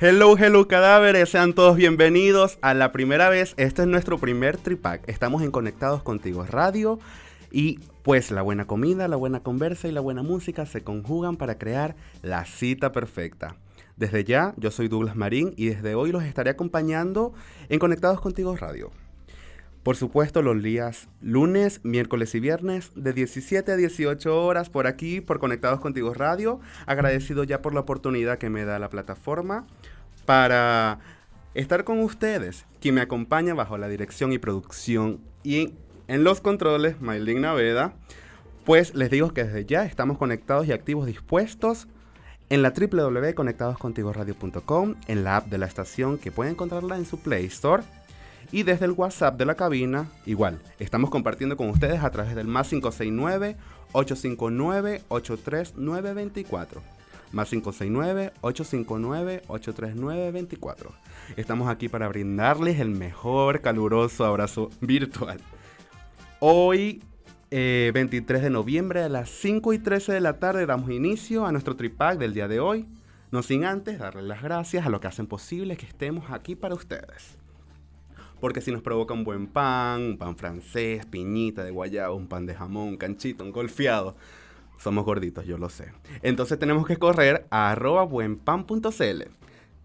Hello, hello cadáveres, sean todos bienvenidos a la primera vez. Este es nuestro primer tripack. Estamos en Conectados Contigo Radio y pues la buena comida, la buena conversa y la buena música se conjugan para crear la cita perfecta. Desde ya, yo soy Douglas Marín y desde hoy los estaré acompañando en Conectados Contigo Radio. Por supuesto, los días lunes, miércoles y viernes de 17 a 18 horas por aquí, por Conectados Contigo Radio. Agradecido ya por la oportunidad que me da la plataforma para estar con ustedes, quien me acompaña bajo la dirección y producción y en los controles, Maylin Naveda. Pues les digo que desde ya estamos conectados y activos dispuestos en la www.conectadoscontigoradio.com, en la app de la estación que pueden encontrarla en su Play Store y desde el WhatsApp de la cabina, igual, estamos compartiendo con ustedes a través del más 569-859-83924. Más 569-859-83924. Estamos aquí para brindarles el mejor caluroso abrazo virtual. Hoy, 23 eh, de noviembre a las 5 y 13 de la tarde, damos inicio a nuestro tripack del día de hoy. No sin antes darles las gracias a lo que hacen posible que estemos aquí para ustedes. Porque si nos provoca un buen pan, un pan francés, piñita de guayabo, un pan de jamón, un canchito, un golfeado, somos gorditos, yo lo sé. Entonces tenemos que correr a arroba buenpan.cl,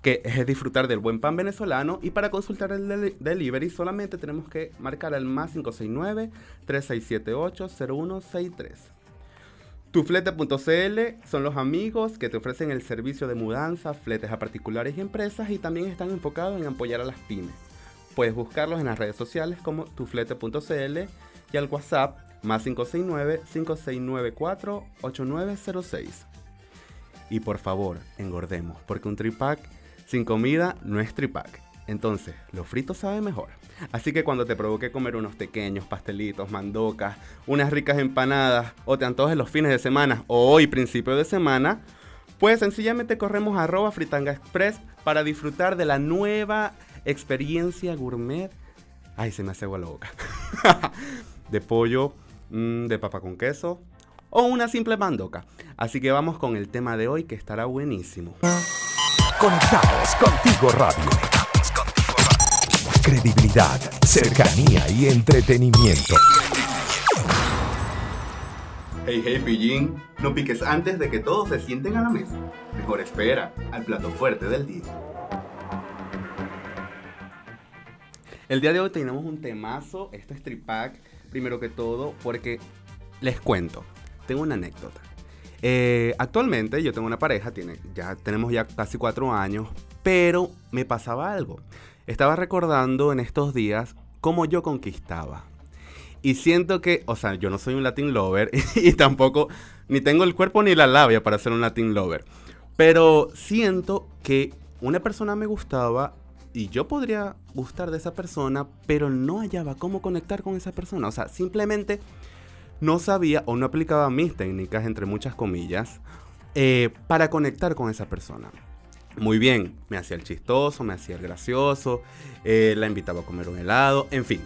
que es disfrutar del buen pan venezolano. Y para consultar el delivery solamente tenemos que marcar el más 569-3678-0163. Tuflete.cl son los amigos que te ofrecen el servicio de mudanza, fletes a particulares y empresas y también están enfocados en apoyar a las pymes. Puedes buscarlos en las redes sociales como tuflete.cl y al WhatsApp más 569-5694-8906. Y por favor, engordemos, porque un tripack sin comida no es tripack. Entonces, lo frito sabe mejor. Así que cuando te provoque comer unos pequeños pastelitos, mandocas, unas ricas empanadas, o te antojes los fines de semana o hoy principio de semana, pues sencillamente corremos a arroba fritanga express para disfrutar de la nueva experiencia gourmet. Ay, se me hace agua la boca. de pollo, mm, de papa con queso o una simple mandoca. Así que vamos con el tema de hoy que estará buenísimo. Conectados contigo radio. Credibilidad, cercanía y entretenimiento. Hey, hey, pillín, no piques antes de que todos se sienten a la mesa. Mejor espera al plato fuerte del día. El día de hoy tenemos un temazo, este es Tripack, primero que todo, porque les cuento, tengo una anécdota. Eh, actualmente yo tengo una pareja, tiene, ya tenemos ya casi cuatro años, pero me pasaba algo. Estaba recordando en estos días cómo yo conquistaba. Y siento que, o sea, yo no soy un Latin lover y tampoco, ni tengo el cuerpo ni la labia para ser un Latin lover. Pero siento que una persona me gustaba y yo podría gustar de esa persona, pero no hallaba cómo conectar con esa persona. O sea, simplemente no sabía o no aplicaba mis técnicas, entre muchas comillas, eh, para conectar con esa persona. Muy bien, me hacía el chistoso, me hacía el gracioso, eh, la invitaba a comer un helado, en fin,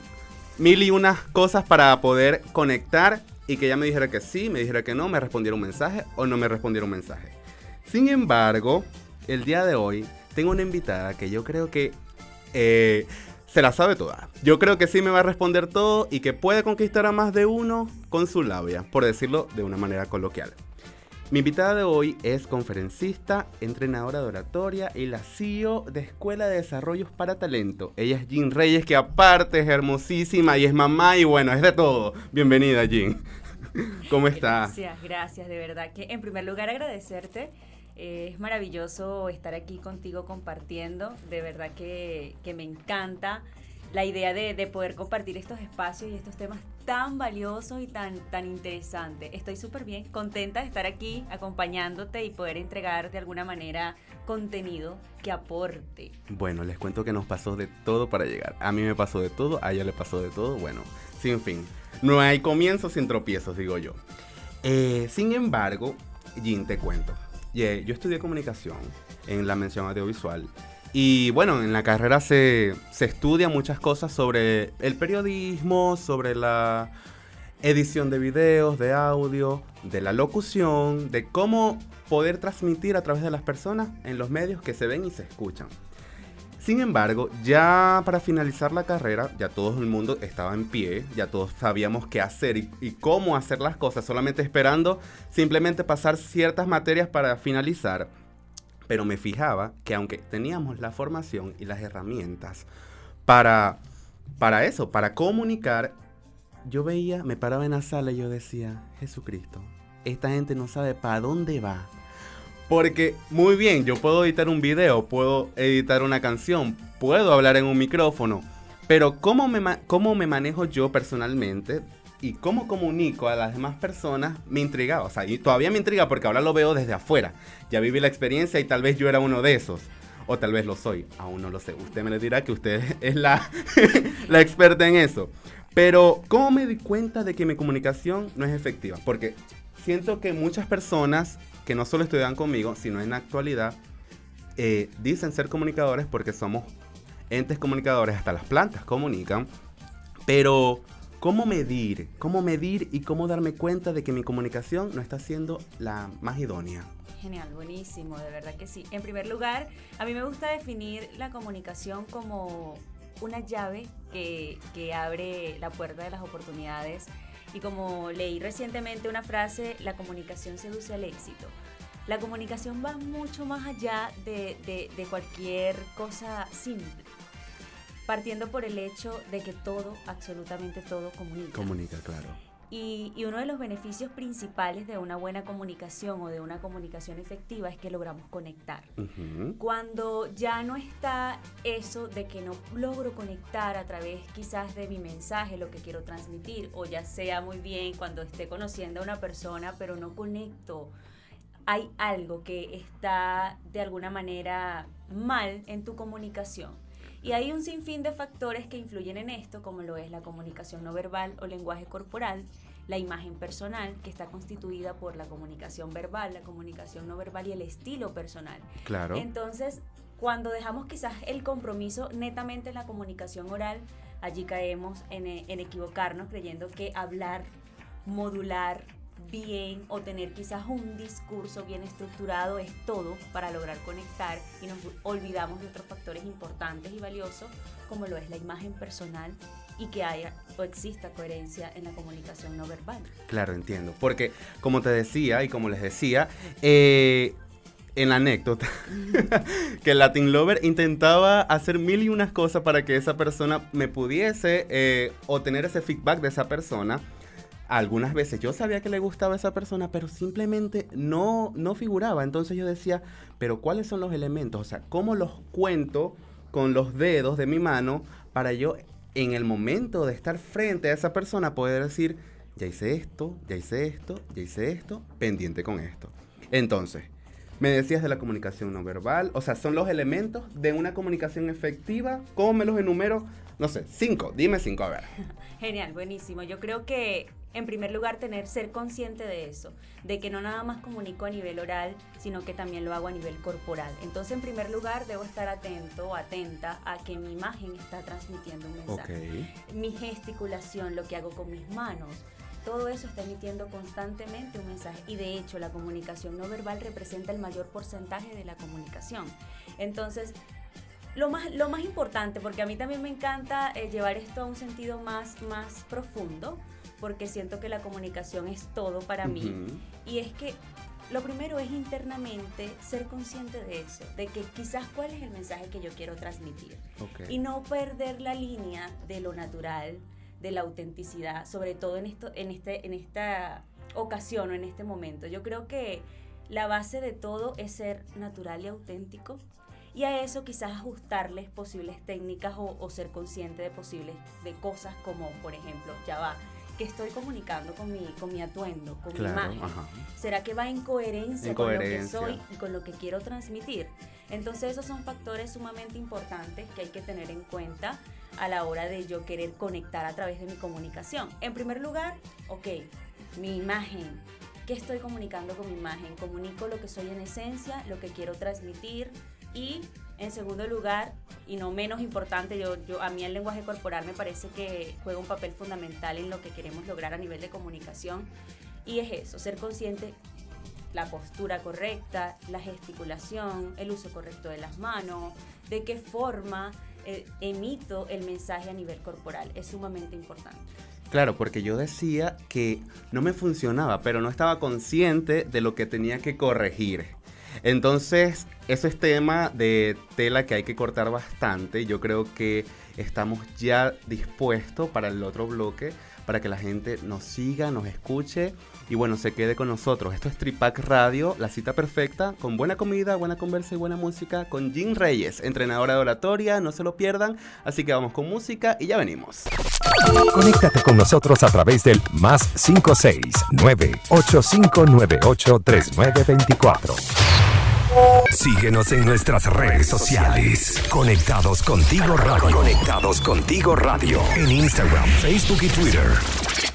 mil y unas cosas para poder conectar y que ella me dijera que sí, me dijera que no, me respondiera un mensaje o no me respondiera un mensaje. Sin embargo, el día de hoy tengo una invitada que yo creo que eh, se la sabe toda. Yo creo que sí me va a responder todo y que puede conquistar a más de uno con su labia, por decirlo de una manera coloquial. Mi invitada de hoy es conferencista, entrenadora de oratoria y la CEO de Escuela de Desarrollos para Talento. Ella es Jean Reyes, que aparte es hermosísima y es mamá y bueno, es de todo. Bienvenida, Jean. ¿Cómo estás? Gracias, gracias, de verdad que en primer lugar agradecerte eh, es maravilloso estar aquí contigo compartiendo, de verdad que, me encanta la idea de, de, poder compartir estos espacios y estos temas tan valiosos y tan, tan interesantes. Estoy súper bien, contenta de estar aquí acompañándote y poder entregar de alguna manera contenido que aporte. Bueno, les cuento que nos pasó de todo para llegar. A mí me pasó de todo, a ella le pasó de todo. Bueno, sin fin. No hay comienzos sin tropiezos, digo yo. Eh, sin embargo, Jin, te cuento. Yeah, yo estudié comunicación en la mención audiovisual y bueno, en la carrera se, se estudia muchas cosas sobre el periodismo, sobre la edición de videos, de audio, de la locución, de cómo poder transmitir a través de las personas en los medios que se ven y se escuchan. Sin embargo, ya para finalizar la carrera, ya todo el mundo estaba en pie, ya todos sabíamos qué hacer y, cómo hacer las cosas, solamente esperando simplemente pasar ciertas materias para finalizar. Pero me fijaba que aunque teníamos la formación y las herramientas para, para eso, para comunicar, yo veía, me paraba en la sala y yo decía, Jesucristo, esta gente no sabe para dónde va. Porque muy bien, yo puedo editar un video, puedo editar una canción, puedo hablar en un micrófono, pero ¿cómo me, cómo me manejo yo personalmente y cómo comunico a las demás personas me intrigaba. O sea, y todavía me intriga porque ahora lo veo desde afuera. Ya viví la experiencia y tal vez yo era uno de esos. O tal vez lo soy. Aún no lo sé. Usted me lo dirá que usted es la, la experta en eso. Pero, ¿cómo me di cuenta de que mi comunicación no es efectiva? Porque siento que muchas personas que no solo estudian conmigo, sino en la actualidad, eh, dicen ser comunicadores porque somos entes comunicadores, hasta las plantas comunican, pero ¿cómo medir? ¿Cómo medir y cómo darme cuenta de que mi comunicación no está siendo la más idónea? Genial, buenísimo, de verdad que sí. En primer lugar, a mí me gusta definir la comunicación como una llave que, que abre la puerta de las oportunidades y como leí recientemente una frase, la comunicación seduce al éxito. La comunicación va mucho más allá de, de, cualquier cosa simple. Partiendo por el hecho de que todo, absolutamente todo, comunica. Comunica, claro. Y, y, uno de los beneficios principales de una buena comunicación o de una comunicación efectiva es que logramos conectar. Uh -huh. Cuando ya no está eso de que no logro conectar a través quizás de mi mensaje, lo que quiero transmitir, o ya sea muy bien cuando esté conociendo a una persona, pero no conecto, hay algo que está de alguna manera mal en tu comunicación. Y hay un sinfín de factores que influyen en esto, como lo es la comunicación no verbal o lenguaje corporal, la imagen personal, que está constituida por la comunicación verbal, la comunicación no verbal y el estilo personal. Claro. Entonces, cuando dejamos quizás el compromiso netamente en la comunicación oral, allí caemos en, en equivocarnos creyendo que hablar, modular, bien o tener quizás un discurso bien estructurado es todo para lograr conectar y nos olvidamos de otros factores importantes y valiosos como lo es la imagen personal y que haya o exista coherencia en la comunicación no verbal. Claro, entiendo. Porque como te decía y como les decía, eh, en la anécdota, que Latin Lover intentaba hacer mil y unas cosas para que esa persona me pudiese eh, ese feedback de esa persona algunas veces yo sabía que le gustaba a esa persona, pero simplemente no, no figuraba. Entonces yo decía, pero ¿cuáles son los elementos? O sea, ¿cómo los cuento con los dedos de mi mano para yo en el momento de estar frente a esa persona poder decir, ya hice esto, ya hice esto, ya hice esto, pendiente con esto? Entonces, me decías de la comunicación no verbal, o sea, son los elementos de una comunicación efectiva. ¿Cómo me los enumero? No sé, cinco, dime cinco, a ver. Genial, buenísimo. Yo creo que en primer lugar, tener, ser consciente de eso, de que no nada más comunico a nivel oral, sino que también lo hago a nivel corporal. Entonces, en primer lugar, debo estar atento o atenta a que mi imagen está transmitiendo un mensaje. Okay. Mi gesticulación, lo que hago con mis manos, todo eso está emitiendo constantemente un mensaje. Y de hecho, la comunicación no verbal representa el mayor porcentaje de la comunicación. Entonces, lo más, lo más importante, porque a mí también me encanta eh, llevar esto a un sentido más, más profundo, porque siento que la comunicación es todo para uh -huh. mí. Y es que lo primero es internamente ser consciente de eso, de que quizás cuál es el mensaje que yo quiero transmitir. Okay. Y no perder la línea de lo natural, de la autenticidad, sobre todo en, esto, en, este, en esta ocasión o en este momento. Yo creo que la base de todo es ser natural y auténtico y a eso quizás ajustarles posibles técnicas o, ser consciente de posibles de cosas como, por ejemplo, ya va, que estoy comunicando con mi, con mi atuendo, con mi imagen? ¿Será que va en coherencia, con lo que soy y con lo que quiero transmitir? Entonces esos son factores sumamente importantes que hay que tener en cuenta a la hora de yo querer conectar a través de mi comunicación. En primer lugar, ok, mi imagen. ¿Qué estoy comunicando con mi imagen? Comunico lo que soy en esencia, lo que quiero transmitir y en segundo lugar, y no menos importante, yo, yo, a mí el lenguaje corporal me parece que juega un papel fundamental en lo que queremos lograr a nivel de comunicación. Y es eso, ser consciente la postura correcta, la gesticulación, el uso correcto de las manos, de qué forma emito el mensaje a nivel corporal. Es sumamente importante. Claro, porque yo decía que no me funcionaba, pero no estaba consciente de lo que tenía que corregir. Entonces, eso es tema de tela que hay que cortar bastante. Yo creo que estamos ya dispuestos para el otro bloque, para que la gente nos siga, nos escuche y bueno, se quede con nosotros. Esto es Tripac Radio, la cita perfecta, con buena comida, buena conversa y buena música, con Jean Reyes, entrenadora de oratoria, no se lo pierdan. Así que vamos con música y ya venimos. Conéctate con nosotros a través del más 569 8598 3924. Síguenos en nuestras redes sociales. Conectados contigo radio. Conectados contigo radio. En Instagram, Facebook y Twitter.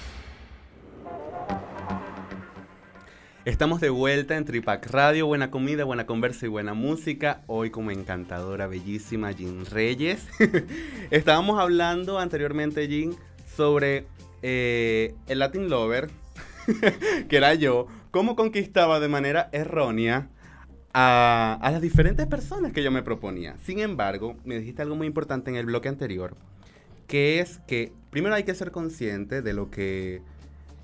Estamos de vuelta en Tripac Radio, buena comida, buena conversa y buena música. Hoy como encantadora, bellísima Jean Reyes. Estábamos hablando anteriormente, Jean, sobre eh, el Latin Lover, que era yo, cómo conquistaba de manera errónea a, a, las diferentes personas que yo me proponía. Sin embargo, me dijiste algo muy importante en el bloque anterior, que es que primero hay que ser consciente de lo que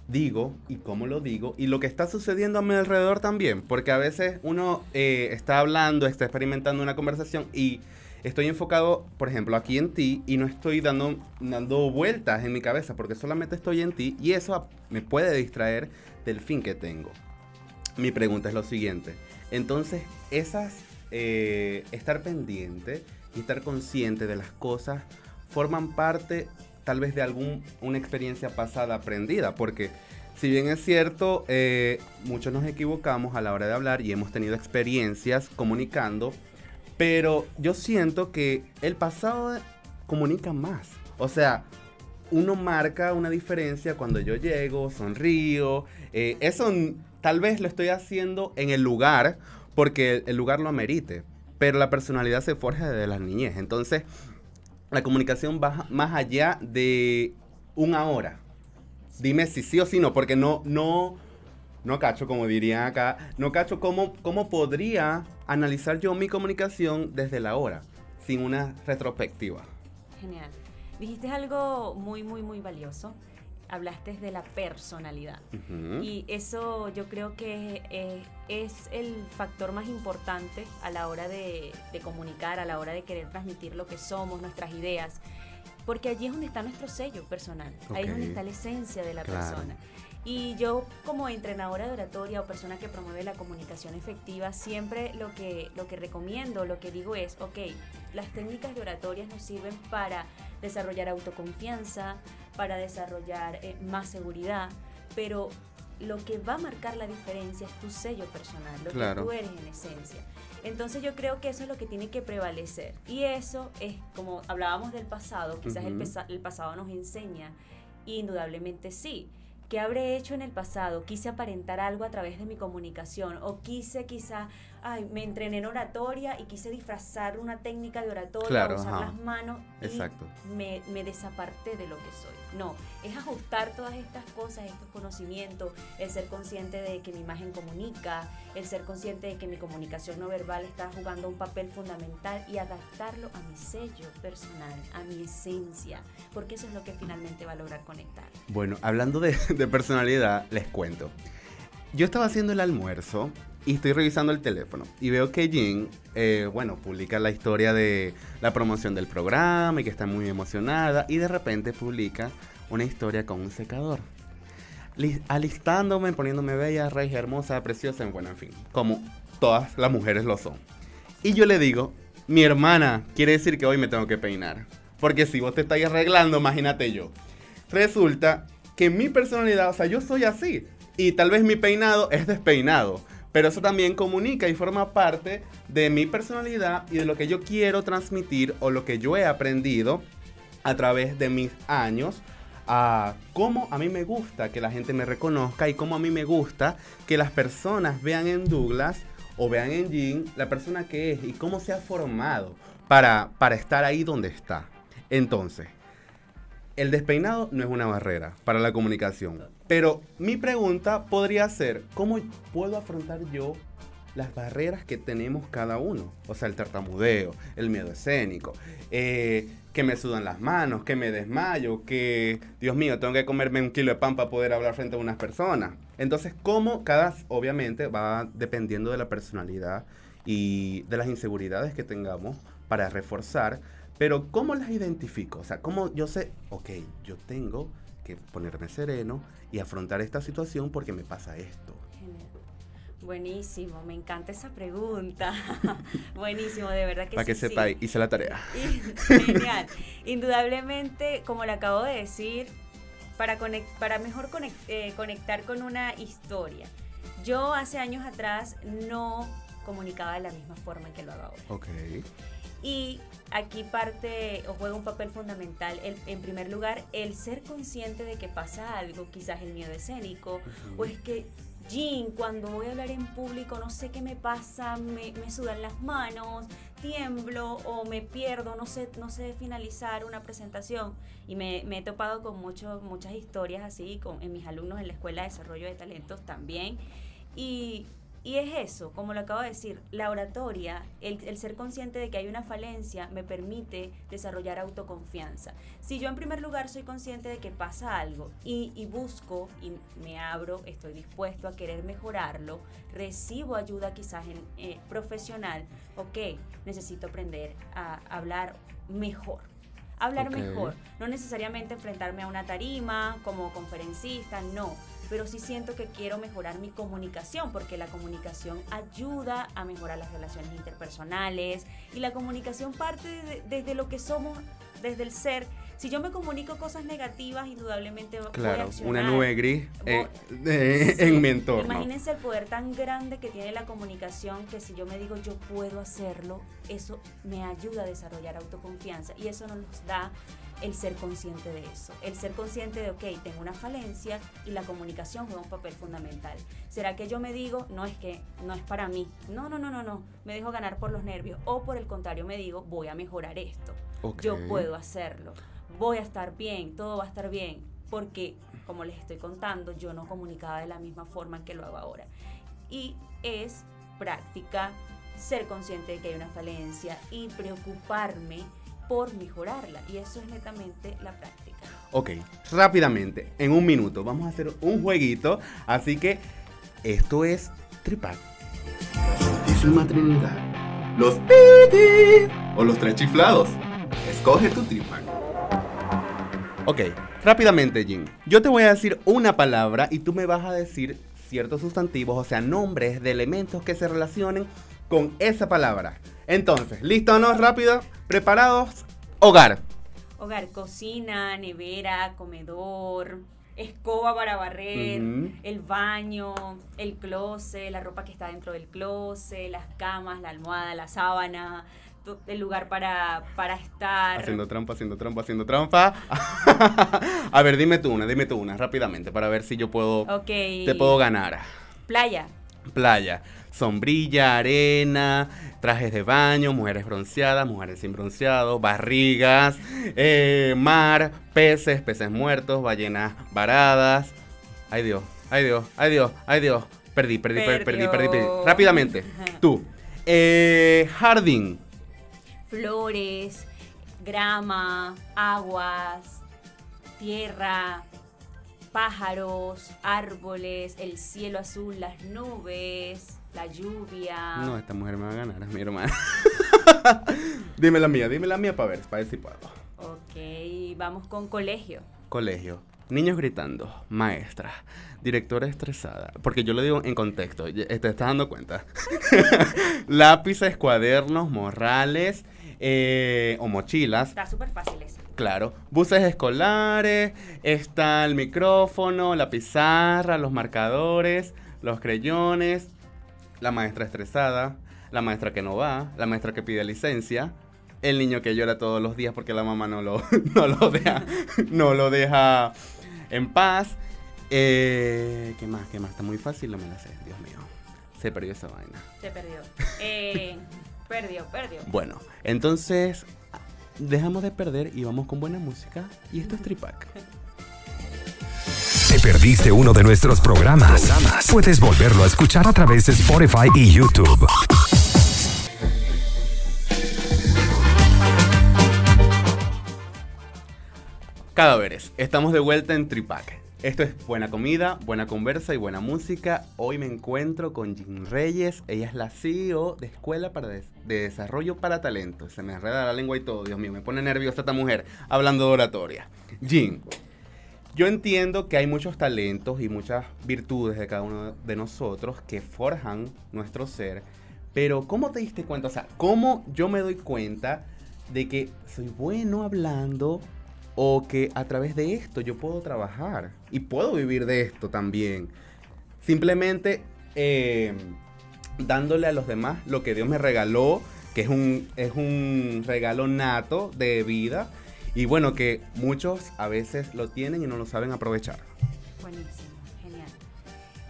digo y cómo lo digo y lo que está sucediendo a mi alrededor también, porque a veces uno eh, está hablando, está experimentando una conversación y estoy enfocado, por ejemplo, aquí en ti y no estoy dando, dando vueltas en mi cabeza porque solamente estoy en ti y eso me puede distraer del fin que tengo. Mi pregunta es lo siguiente, entonces esas, eh, estar pendiente y estar consciente de las cosas forman parte tal vez de alguna experiencia pasada aprendida, porque si bien es cierto, eh, muchos nos equivocamos a la hora de hablar y hemos tenido experiencias comunicando, pero yo siento que el pasado comunica más. O sea, uno marca una diferencia cuando yo llego, sonrío. Eh, eso tal vez lo estoy haciendo en el lugar porque el lugar lo amerite, pero la personalidad se forja desde las niñez. Entonces, la comunicación va más allá de un ahora. Dime si sí o si no, porque no, no, no cacho, como dirían acá, no cacho cómo, cómo podría analizar yo mi comunicación desde la hora, sin una retrospectiva. Genial. Dijiste algo muy, muy, muy valioso hablaste de la personalidad. Y eso yo creo que eh, es el factor más importante a la hora de, comunicar, a la hora de querer transmitir lo que somos, nuestras ideas. Porque allí es donde está nuestro sello personal, ahí es donde está la esencia de la persona. Y yo como entrenadora de oratoria o persona que promueve la comunicación efectiva, siempre lo que, lo que recomiendo, lo que digo es, ok, las técnicas de oratoria nos sirven para desarrollar autoconfianza, para desarrollar eh, más seguridad, pero lo que va a marcar la diferencia es tu sello personal, lo que tú eres en esencia. Entonces yo creo que eso es lo que tiene que prevalecer. Y eso es, como hablábamos del pasado, quizás el, el pasado nos enseña, indudablemente sí. ¿Qué habré hecho en el pasado? Quise aparentar algo a través de mi comunicación o quise quizá ay, me entrené en oratoria y quise disfrazar una técnica de oratoria, usar las manos Exacto. y me, me, desaparté de lo que soy. No, es ajustar todas estas cosas, estos conocimientos, el ser consciente de que mi imagen comunica, el ser consciente de que mi comunicación no verbal está jugando un papel fundamental y adaptarlo a mi sello personal, a mi esencia, porque eso es lo que finalmente va a lograr conectar. Bueno, hablando de, de personalidad, les cuento. Yo estaba haciendo el almuerzo y estoy revisando el teléfono y veo que Jean, eh, bueno, publica la historia de la promoción del programa y que está muy emocionada y de repente publica una historia con un secador. Alistándome, poniéndome bella, regia, hermosa, preciosa, bueno, en fin, como todas las mujeres lo son. Y yo le digo, mi hermana, quiere decir que hoy me tengo que peinar. Porque si vos te estáis arreglando, imagínate yo. Resulta que mi personalidad, o sea, yo soy así. Y tal vez mi peinado es despeinado. Pero eso también comunica y forma parte de mi personalidad y de lo que yo quiero transmitir o lo que yo he aprendido a través de mis años a cómo a mí me gusta que la gente me reconozca y cómo a mí me gusta que las personas vean en Douglas o vean en Jean la persona que es y cómo se ha formado para, para estar ahí donde está. Entonces, el despeinado no es una barrera para la comunicación. Pero mi pregunta podría ser, ¿cómo puedo afrontar yo las barreras que tenemos cada uno? O sea, el tartamudeo, el miedo escénico, eh, que me sudan las manos, que me desmayo, que, Dios mío, tengo que comerme un kilo de pan para poder hablar frente a unas personas. Entonces, ¿cómo cada, obviamente, va dependiendo de la personalidad y de las inseguridades que tengamos para reforzar pero ¿cómo las identifico? O sea, ¿cómo yo sé, ok, yo tengo que ponerme sereno y afrontar esta situación porque me pasa esto? Buenísimo, me encanta esa pregunta. Buenísimo, de verdad que Para que sepa, hice la tarea. Genial. Indudablemente, como le acabo de decir, para, para mejor eh, conectar con una historia. Yo hace años atrás no comunicaba de la misma forma que lo hago ahora. Ok. Y aquí parte o juega un papel fundamental, en primer lugar, el ser consciente de que pasa algo, quizás el miedo escénico, o es que Jean, cuando voy a hablar en público, no sé qué me pasa, me, sudan las manos, tiemblo o me pierdo, no sé, no sé finalizar una presentación. Y me, he topado con mucho, muchas historias así, con, en mis alumnos en la Escuela de Desarrollo de Talentos también. Y y es eso, como lo acabo de decir, la oratoria, el, ser consciente de que hay una falencia me permite desarrollar autoconfianza. Si yo en primer lugar soy consciente de que pasa algo y, busco y me abro, estoy dispuesto a querer mejorarlo, recibo ayuda quizás en, eh, profesional, ok, necesito aprender a hablar mejor. Hablar mejor, no necesariamente enfrentarme a una tarima como conferencista, no pero sí siento que quiero mejorar mi comunicación, porque la comunicación ayuda a mejorar las relaciones interpersonales y la comunicación parte desde lo que somos, desde el ser. Si yo me comunico cosas negativas, indudablemente claro, voy a una nube gris eh, en mi entorno. Imagínense el poder tan grande que tiene la comunicación que si yo me digo yo puedo hacerlo, eso me ayuda a desarrollar autoconfianza y eso nos da el ser consciente de eso, el ser consciente de, ok, tengo una falencia y la comunicación juega un papel fundamental. ¿Será que yo me digo, no es que no es para mí? No, no, no, no, no, me dejo ganar por los nervios. O por el contrario, me digo, voy a mejorar esto. Yo puedo hacerlo. Voy a estar bien, todo va a estar bien. Porque, como les estoy contando, yo no comunicaba de la misma forma que lo hago ahora. Y es práctica ser consciente de que hay una falencia y preocuparme por mejorarla. Y eso es netamente la práctica. Ok, rápidamente, en un minuto, vamos a hacer un jueguito. Así que esto es Tripac. La Trinidad. Los pitis o los tres chiflados. Escoge tu Tripac. Ok, rápidamente, Jim. Yo te voy a decir una palabra y tú me vas a decir ciertos sustantivos, o sea, nombres de elementos que se relacionen con esa palabra. Entonces, ¿listo o no? Rápido. ¿Preparados? Hogar. Hogar, cocina, nevera, comedor, escoba para barrer, el baño, el closet, la ropa que está dentro del closet, las camas, la almohada, la sábana, el lugar para, para estar. Haciendo trampa, haciendo trampa, haciendo trampa. a ver, dime tú una, dime tú una, rápidamente, para ver si yo puedo. Te puedo ganar. Playa. Playa sombrilla, arena, trajes de baño, mujeres bronceadas, mujeres sin bronceado, barrigas, eh, mar, peces, peces muertos, ballenas varadas. Ay Dios, ay Dios, ay Dios, ay Dios. Perdí, perdí, perdí, perdí, perdí, Rápidamente, tú. Eh, jardín. Flores, grama, aguas, tierra, pájaros, árboles, el cielo azul, las nubes, la lluvia. No, esta mujer me va a ganar, es mi hermana. dime la mía, dime la mía para ver, para ver si puedo. Ok, vamos con colegio. Colegio. Niños gritando, maestra, directora estresada. Porque yo lo digo en contexto, te estás dando cuenta. Lápices, cuadernos, morrales eh, o mochilas. Está súper fácil eso. Claro, buses escolares, está el micrófono, la pizarra, los marcadores, los creyones, la maestra estresada, la maestra que no va, la maestra que pide licencia, el niño que llora todos los días porque la mamá no lo, no lo deja, no lo deja en paz. Eh, ¿Qué más? ¿Qué más? Está muy fácil, no me la sé, Dios mío. Se perdió esa vaina. Se perdió. Eh, perdió, perdió. Bueno, entonces dejamos de perder y vamos con buena música. Y esto es Tripac. ¿Te perdiste uno de nuestros programas? Puedes volverlo a escuchar a través de Spotify y YouTube. Cadáveres, estamos de vuelta en Tripac. Esto es buena comida, buena conversa y buena música. Hoy me encuentro con Jean Reyes. Ella es la CEO de Escuela para de Desarrollo para Talentos. Se me enreda la lengua y todo, Dios mío, me pone nerviosa esta mujer hablando de oratoria. Jean, yo entiendo que hay muchos talentos y muchas virtudes de cada uno de nosotros que forjan nuestro ser, pero ¿cómo te diste cuenta? O sea, ¿cómo yo me doy cuenta de que soy bueno hablando o que a través de esto yo puedo trabajar y puedo vivir de esto también? Simplemente eh, dándole a los demás lo que Dios me regaló, que es un, es un regalo nato de vida y bueno, que muchos a veces lo tienen y no lo saben aprovechar. Buenísimo, genial.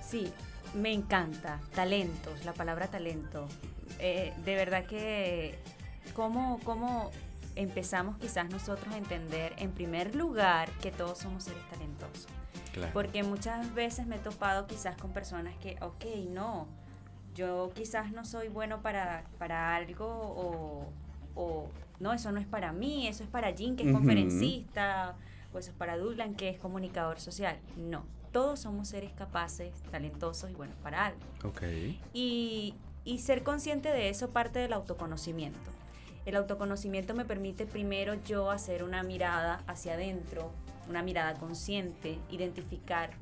Sí, me encanta. Talentos, la palabra talento. Eh, de verdad que cómo, cómo empezamos quizás nosotros a entender en primer lugar que todos somos seres talentosos. Porque muchas veces me he topado quizás con personas que, ok, no, yo quizás no soy bueno para, para algo o, o no, eso no es para mí, eso es para Jean, que es conferencista, o eso es para Douglas, que es comunicador social. No, todos somos seres capaces, talentosos y buenos para algo. Ok. Y, y ser consciente de eso parte del autoconocimiento. El autoconocimiento me permite primero yo hacer una mirada hacia adentro, una mirada consciente, identificar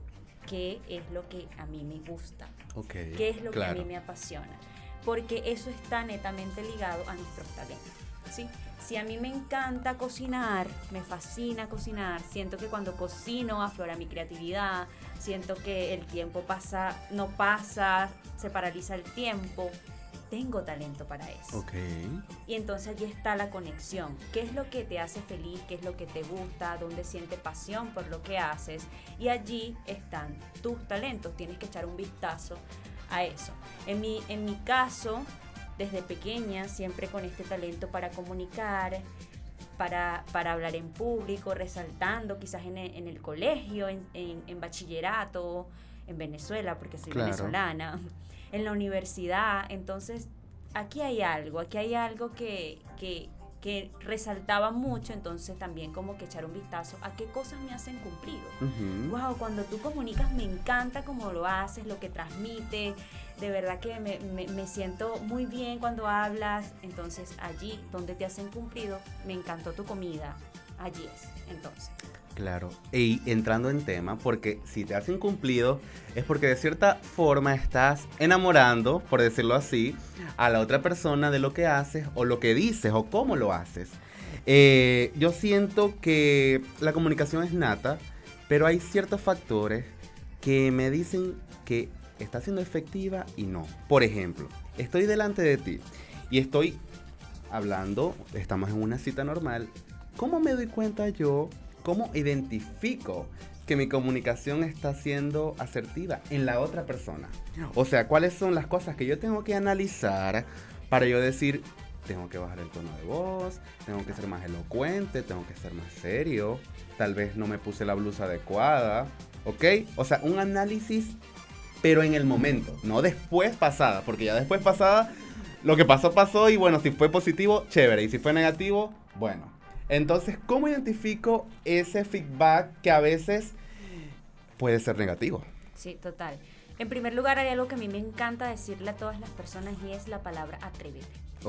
qué es lo que a mí me gusta, okay, qué es lo que a mí me apasiona, porque eso está netamente ligado a nuestros talentos. ¿sí? Si a mí me encanta cocinar, me fascina cocinar, siento que cuando cocino aflora mi creatividad, siento que el tiempo pasa, no pasa, se paraliza el tiempo, tengo talento para eso. Y entonces allí está la conexión. ¿Qué es lo que te hace feliz? ¿Qué es lo que te gusta? ¿Dónde sientes pasión por lo que haces? Y allí están tus talentos. Tienes que echar un vistazo a eso. En mi, en mi caso, desde pequeña, siempre con este talento para comunicar, para, para hablar en público, resaltando quizás en el, en el colegio, en, en, bachillerato, en Venezuela, porque soy venezolana, en la universidad. Entonces, aquí hay algo, aquí hay algo que, que, que resaltaba mucho, entonces también como que echar un vistazo a qué cosas me hacen cumplido. Wow, cuando tú comunicas me encanta cómo lo haces, lo que transmite, de verdad que me, me, siento muy bien cuando hablas, entonces allí donde te hacen cumplido, me encantó tu comida, allí es, entonces. Claro, y entrando en tema, porque si te hacen cumplido es porque de cierta forma estás enamorando, por decirlo así, a la otra persona de lo que haces o lo que dices o cómo lo haces. Eh, yo siento que la comunicación es nata, pero hay ciertos factores que me dicen que está siendo efectiva y no. Por ejemplo, estoy delante de ti y estoy hablando, estamos en una cita normal. ¿Cómo me doy cuenta yo? ¿Cómo identifico que mi comunicación está siendo asertiva en la otra persona? O sea, ¿cuáles son las cosas que yo tengo que analizar para yo decir, tengo que bajar el tono de voz, tengo que ser más elocuente, tengo que ser más serio, tal vez no me puse la blusa adecuada, ¿ok? O sea, un análisis pero en el momento, no después pasada, porque ya después pasada, lo que pasó, pasó y bueno, si fue positivo, chévere, y si fue negativo, bueno. Entonces, ¿cómo identifico ese feedback que a veces puede ser negativo? Sí, total. En primer lugar, hay algo que a mí me encanta decirle a todas las personas y es la palabra atrévete.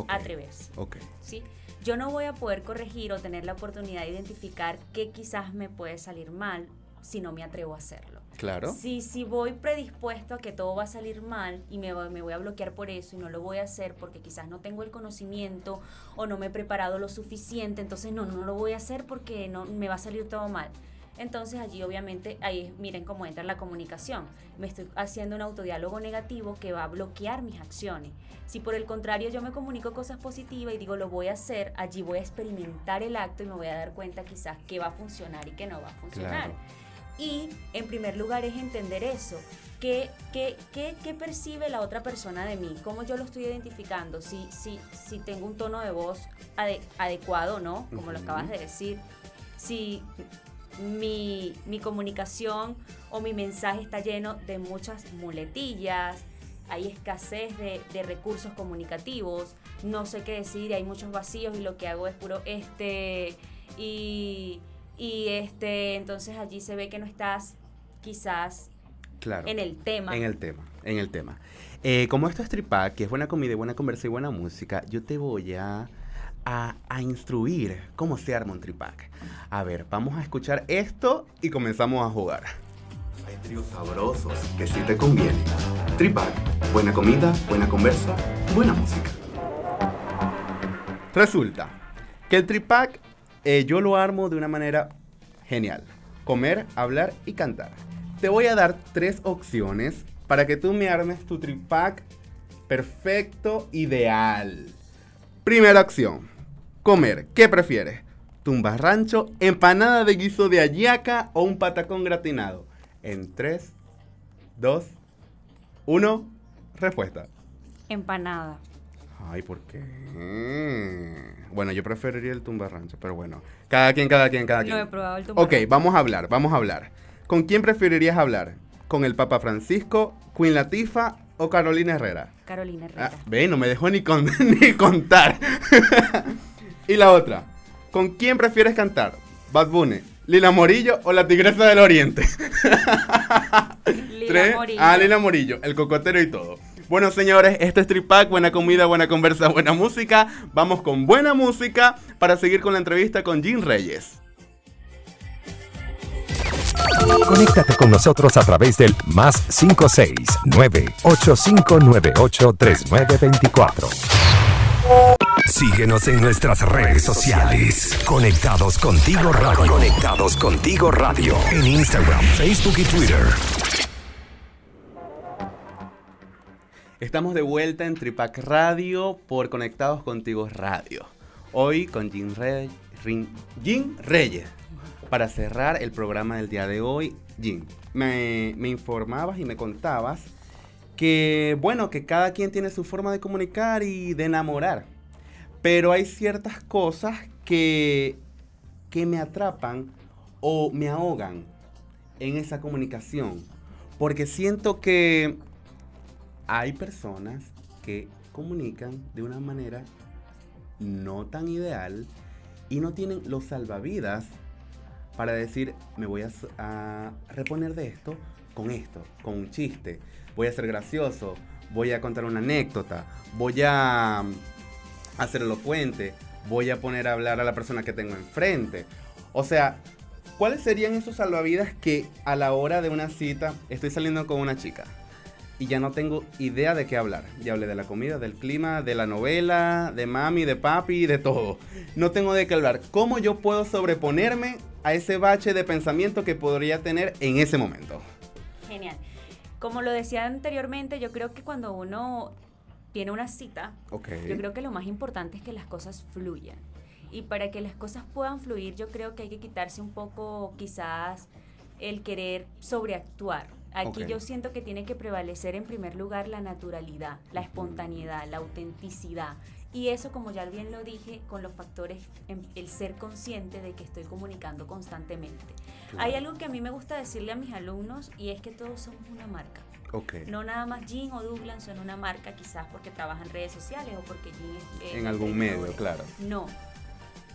Atreverse. Ok. ¿Sí? Yo no voy a poder corregir o tener la oportunidad de identificar qué quizás me puede salir mal si no me atrevo a hacerlo. Claro. Si, si voy predispuesto a que todo va a salir mal y me, me voy a bloquear por eso y no lo voy a hacer porque quizás no tengo el conocimiento o no me he preparado lo suficiente, entonces no, no lo voy a hacer porque no me va a salir todo mal. Entonces allí obviamente, ahí miren cómo entra la comunicación. Me estoy haciendo un autodiálogo negativo que va a bloquear mis acciones. Si por el contrario yo me comunico cosas positivas y digo lo voy a hacer, allí voy a experimentar el acto y me voy a dar cuenta quizás que va a funcionar y que no va a funcionar. Y en primer lugar es entender eso. ¿Qué, qué, qué, qué percibe la otra persona de mí? ¿Cómo yo lo estoy identificando? Si, si, si tengo un tono de voz adecuado, ¿no? Como lo acabas de decir. Si mi, mi comunicación o mi mensaje está lleno de muchas muletillas, hay escasez de, de, recursos comunicativos, no sé qué decir, hay muchos vacíos y lo que hago es puro este y y este entonces allí se ve que no estás quizás claro, en el tema. En el tema, en el tema. Eh, como esto es tripac, que es buena comida, buena conversa y buena música, yo te voy a, a, a, instruir cómo se arma un tripac. A ver, vamos a escuchar esto y comenzamos a jugar. Hay tríos sabrosos que sí te convienen. Tripac, buena comida, buena conversa, buena música. Resulta que el tripac eh, yo lo armo de una manera genial. Comer, hablar y cantar. Te voy a dar tres opciones para que tú me armes tu tripac perfecto, ideal. Primera opción. Comer. ¿Qué prefieres? Tumba rancho, empanada de guiso de ayaca o un patacón gratinado. En 3, 2, 1. Respuesta. Empanada. Ay, ¿por qué? Bueno, yo preferiría el tumba rancho, pero bueno. Cada quien, cada quien, cada quien. No he probado el tumba Ok, vamos a hablar, vamos a hablar. ¿Con quién preferirías hablar? ¿Con el Papa Francisco, Queen Latifa o Carolina Herrera? Carolina Herrera. Ah, ve, no me dejó ni, con, ni contar. y la otra. ¿Con quién prefieres cantar? ¿Bad Bunny, Lila Morillo o la Tigresa del Oriente? Lila ¿Tres? Morillo. Ah, Lila Morillo, el cocotero y todo. Bueno, señores, este es Tripac, buena comida, buena conversa, buena música. Vamos con buena música para seguir con la entrevista con Jim Reyes. Conéctate con nosotros a través del más 569-8598-3924. Síguenos en nuestras redes sociales. Conectados contigo radio. Conectados contigo radio. En Instagram, Facebook y Twitter. Estamos de vuelta en Tripac Radio por Conectados Contigo Radio. Hoy con Jim, Rey, Jim Reyes. Para cerrar el programa del día de hoy, Jim, me, me, informabas y me contabas que, bueno, que cada quien tiene su forma de comunicar y de enamorar. Pero hay ciertas cosas que, que me atrapan o me ahogan en esa comunicación. Porque siento que hay personas que comunican de una manera no tan ideal y no tienen los salvavidas para decir, me voy a, a, reponer de esto con esto, con un chiste, voy a ser gracioso, voy a contar una anécdota, voy a hacer elocuente, voy a poner a hablar a la persona que tengo enfrente. O sea, ¿cuáles serían esos salvavidas que a la hora de una cita estoy saliendo con una chica? Y ya no tengo idea de qué hablar. Ya hablé de la comida, del clima, de la novela, de mami, de papi, de todo. No tengo de qué hablar. ¿Cómo yo puedo sobreponerme a ese bache de pensamiento que podría tener en ese momento? Genial. Como lo decía anteriormente, yo creo que cuando uno tiene una cita, okay. yo creo que lo más importante es que las cosas fluyan. Y para que las cosas puedan fluir, yo creo que hay que quitarse un poco quizás el querer sobreactuar Aquí okay. yo siento que tiene que prevalecer en primer lugar la naturalidad, la espontaneidad, la autenticidad. Y eso, como ya bien lo dije, con los factores, el ser consciente de que estoy comunicando constantemente. Claro. Hay algo que a mí me gusta decirle a mis alumnos y es que todos somos una marca. Okay. No nada más Jean o Douglas son una marca quizás porque trabajan redes sociales o porque Jean es... Eh, en algún medio, claro. No,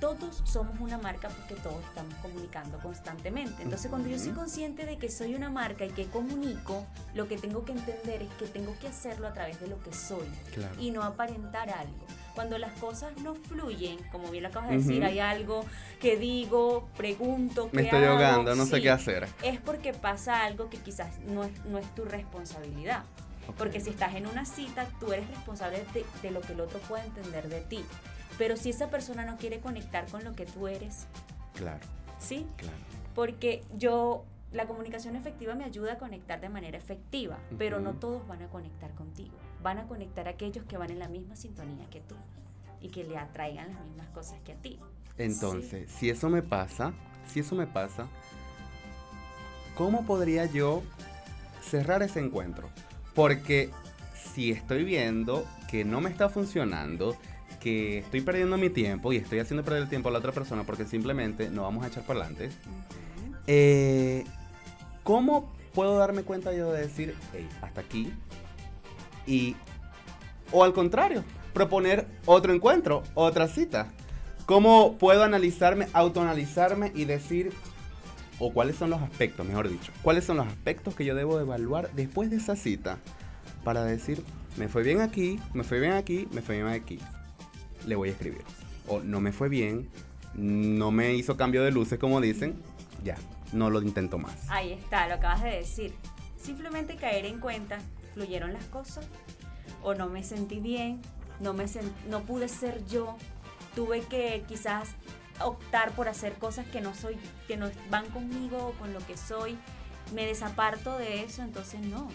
todos somos una marca porque todos estamos comunicando constantemente. Entonces, cuando yo soy consciente de que soy una marca y que comunico, lo que tengo que entender es que tengo que hacerlo a través de lo que soy claro. y no aparentar algo. Cuando las cosas no fluyen, como bien lo acabas de decir, hay algo que digo, pregunto, Me estoy ahogando, no sé qué hacer. Es porque pasa algo que quizás no es, no es tu responsabilidad. Porque si estás en una cita, tú eres responsable de, de lo que el otro puede entender de ti. Pero si esa persona no quiere conectar con lo que tú eres. Claro. ¿Sí? Claro. Porque yo la comunicación efectiva me ayuda a conectar de manera efectiva, pero no todos van a conectar contigo. Van a conectar a aquellos que van en la misma sintonía que tú y que le atraigan las mismas cosas que a ti. Entonces, si eso me pasa, si eso me pasa, ¿cómo podría yo cerrar ese encuentro? Porque si estoy viendo que no me está funcionando, que estoy perdiendo mi tiempo y estoy haciendo perder el tiempo a la otra persona porque simplemente no vamos a echar para adelante, eh, ¿Cómo puedo darme cuenta yo de decir, hey, hasta aquí? Y, o al contrario, proponer otro encuentro, otra cita. ¿Cómo puedo analizarme, autoanalizarme y decir, o cuáles son los aspectos, mejor dicho, cuáles son los aspectos que yo debo evaluar después de esa cita para decir, me fue bien aquí, me fue bien aquí, me fue bien aquí. Le voy a escribir. O no me fue bien, no me hizo cambio de luces como dicen, ya, no lo intento más. Ahí está, lo acabas de decir. Simplemente caer en cuenta, fluyeron las cosas o no me sentí bien, no, me no pude ser yo, tuve que quizás optar por hacer cosas que no soy, que no van conmigo o con lo que soy, me desaparto de eso, entonces no,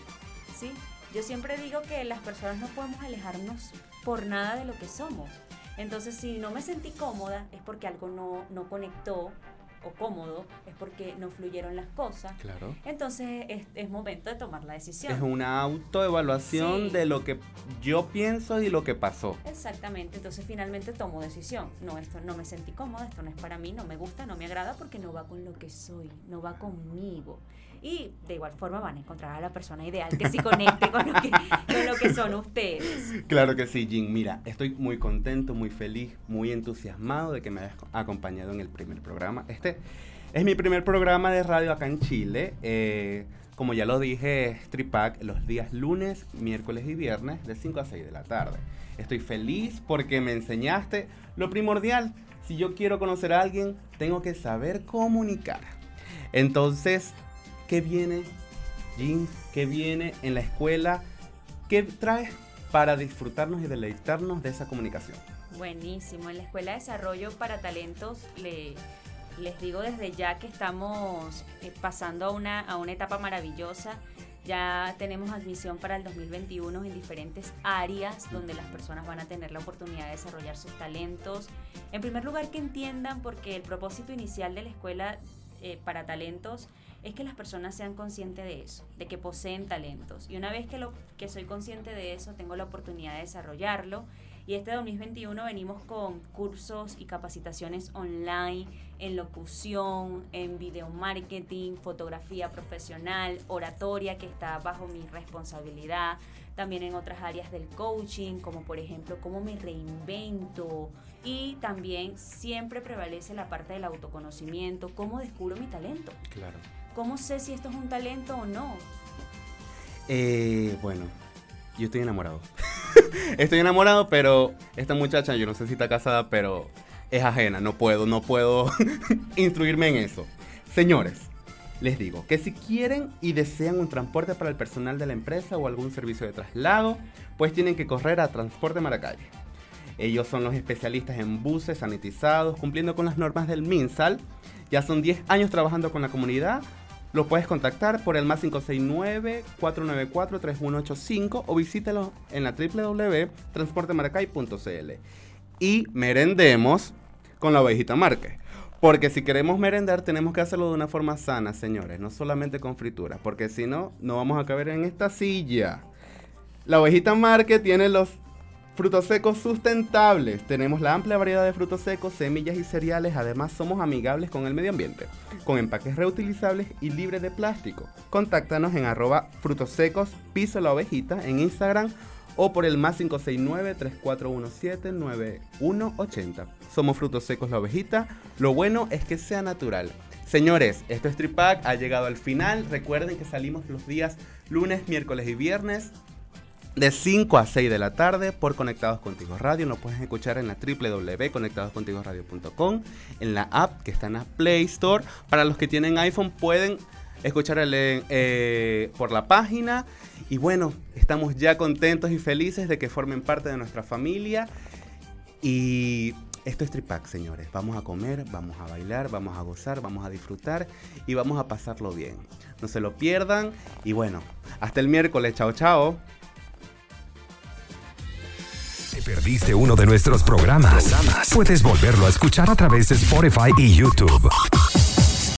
¿sí? Yo siempre digo que las personas no podemos alejarnos por nada de lo que somos. Entonces, si no me sentí cómoda, es porque algo no, no conectó o cómodo es porque no fluyeron las cosas. Claro. Entonces es, momento de tomar la decisión. Es una autoevaluación de lo que yo pienso y lo que pasó. Exactamente. Entonces finalmente tomo decisión. No, esto no me sentí cómoda, esto no es para mí, no me gusta, no me agrada porque no va con lo que soy, no va conmigo. Y de igual forma van a encontrar a la persona ideal que sí conecte con lo que, son ustedes. Claro que sí, Jin. Mira, estoy muy contento, muy feliz, muy entusiasmado de que me hayas acompañado en el primer programa. Este es mi primer programa de radio acá en Chile. Eh, como ya lo dije, Stripac los días lunes, miércoles y viernes de 5 a 6 de la tarde. Estoy feliz porque me enseñaste lo primordial. Si yo quiero conocer a alguien, tengo que saber comunicar. Entonces, ¿Qué viene, Jim? ¿Qué viene en la escuela? ¿Qué traes para disfrutarnos y deleitarnos de esa comunicación? Buenísimo. En la Escuela de Desarrollo para Talentos les digo desde ya que estamos eh, pasando a una, a una etapa maravillosa. Ya tenemos admisión para el 2021 en diferentes áreas donde las personas van a tener la oportunidad de desarrollar sus talentos. En primer lugar, que entiendan porque el propósito inicial de la escuela eh, para talentos es que las personas sean conscientes de eso, de que poseen talentos. Y una vez que, lo, que soy consciente de eso, tengo la oportunidad de desarrollarlo. Y este 2021 venimos con cursos y capacitaciones online en locución, en video marketing, fotografía profesional, oratoria que está bajo mi responsabilidad, también en otras áreas del coaching, como por ejemplo cómo me reinvento y también siempre prevalece la parte del autoconocimiento, cómo descubro mi talento. Claro. ¿Cómo sé si esto es un talento o no? Eh, bueno, yo estoy enamorado. estoy enamorado, pero esta muchacha, yo no sé si está casada, pero es ajena. No puedo, no puedo instruirme en eso. Señores, les digo que si quieren y desean un transporte para el personal de la empresa o algún servicio de traslado, pues tienen que correr a Transporte Maracay. Ellos son los especialistas en buses sanitizados, cumpliendo con las normas del MinSal. Ya son 10 años trabajando con la comunidad, lo puedes contactar por el más 569-494-3185 o visítalo en la www.transportemaracay.cl. Y merendemos con la ovejita Marque. Porque si queremos merendar tenemos que hacerlo de una forma sana, señores, no solamente con fritura, porque si no, no vamos a caber en esta silla. La ovejita Marque tiene los Frutos secos sustentables. Tenemos la amplia variedad de frutos secos, semillas y cereales. Además, somos amigables con el medio ambiente, con empaques reutilizables y libres de plástico. Contáctanos en arroba frutos secos, piso la ovejita en Instagram o por el más 569-3417-9180. Somos frutos secos la ovejita. Lo bueno es que sea natural. Señores, esto es Tripac, ha llegado al final. Recuerden que salimos los días lunes, miércoles y viernes de 5 a 6 de la tarde por Conectados Contigo Radio. Lo puedes escuchar en la www.conectadoscontigoradio.com, en la app que está en la Play Store. Para los que tienen iPhone pueden escuchar eh, por la página. Y bueno, estamos ya contentos y felices de que formen parte de nuestra familia. Y esto es Tripac, señores. Vamos a comer, vamos a bailar, vamos a gozar, vamos a disfrutar y vamos a pasarlo bien. No se lo pierdan. Y bueno, hasta el miércoles. Chao, chao. ¿Te perdiste uno de nuestros programas? Puedes volverlo a escuchar a través de Spotify y YouTube.